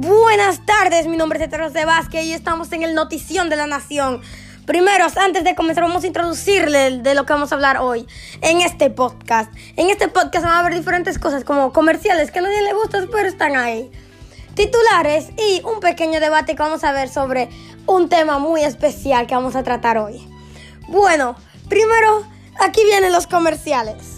Buenas tardes, mi nombre es Eteros de Vázquez y estamos en el Notición de la Nación. Primero, antes de comenzar, vamos a introducirle de lo que vamos a hablar hoy en este podcast. En este podcast van a haber diferentes cosas como comerciales que a nadie le gustan, pero están ahí. Titulares y un pequeño debate que vamos a ver sobre un tema muy especial que vamos a tratar hoy. Bueno, primero, aquí vienen los comerciales.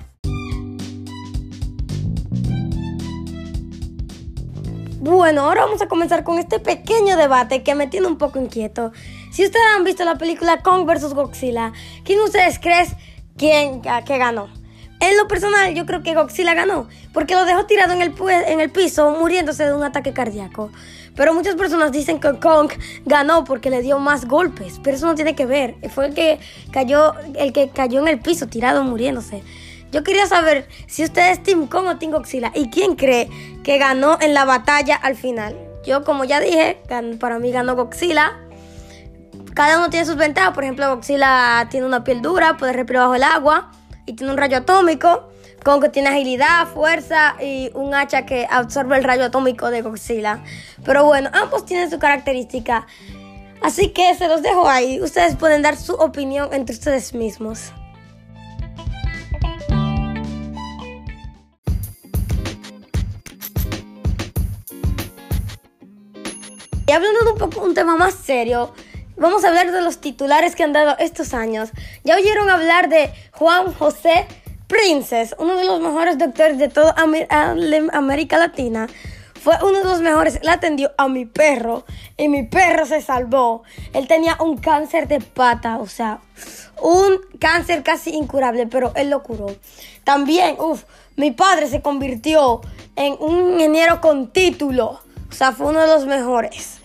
Bueno, ahora vamos a comenzar con este pequeño debate que me tiene un poco inquieto. Si ustedes han visto la película Kong vs. Godzilla, ¿quién ustedes creen quién, que ganó? En lo personal, yo creo que Godzilla ganó, porque lo dejó tirado en el, en el piso, muriéndose de un ataque cardíaco. Pero muchas personas dicen que Kong ganó porque le dio más golpes, pero eso no tiene que ver. Fue el que cayó, el que cayó en el piso, tirado, muriéndose. Yo quería saber si usted es Team Kong o Team Godzilla y quién cree que ganó en la batalla al final. Yo, como ya dije, para mí ganó Godzilla. Cada uno tiene sus ventajas. Por ejemplo, Godzilla tiene una piel dura, puede respirar bajo el agua y tiene un rayo atómico. Kong tiene agilidad, fuerza y un hacha que absorbe el rayo atómico de Godzilla. Pero bueno, ambos tienen su característica. Así que se los dejo ahí. Ustedes pueden dar su opinión entre ustedes mismos. Y hablando de un poco un tema más serio, vamos a hablar de los titulares que han dado estos años. Ya oyeron hablar de Juan José Princes, uno de los mejores doctores de toda América Latina. Fue uno de los mejores. Él atendió a mi perro y mi perro se salvó. Él tenía un cáncer de pata, o sea, un cáncer casi incurable, pero él lo curó. También, uff, mi padre se convirtió en un ingeniero con título. O sea, fue uno de los mejores.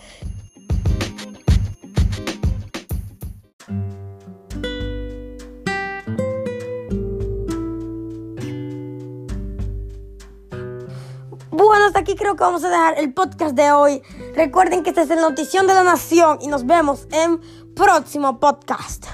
Hasta aquí creo que vamos a dejar el podcast de hoy. Recuerden que este es el Notición de la Nación y nos vemos en próximo podcast.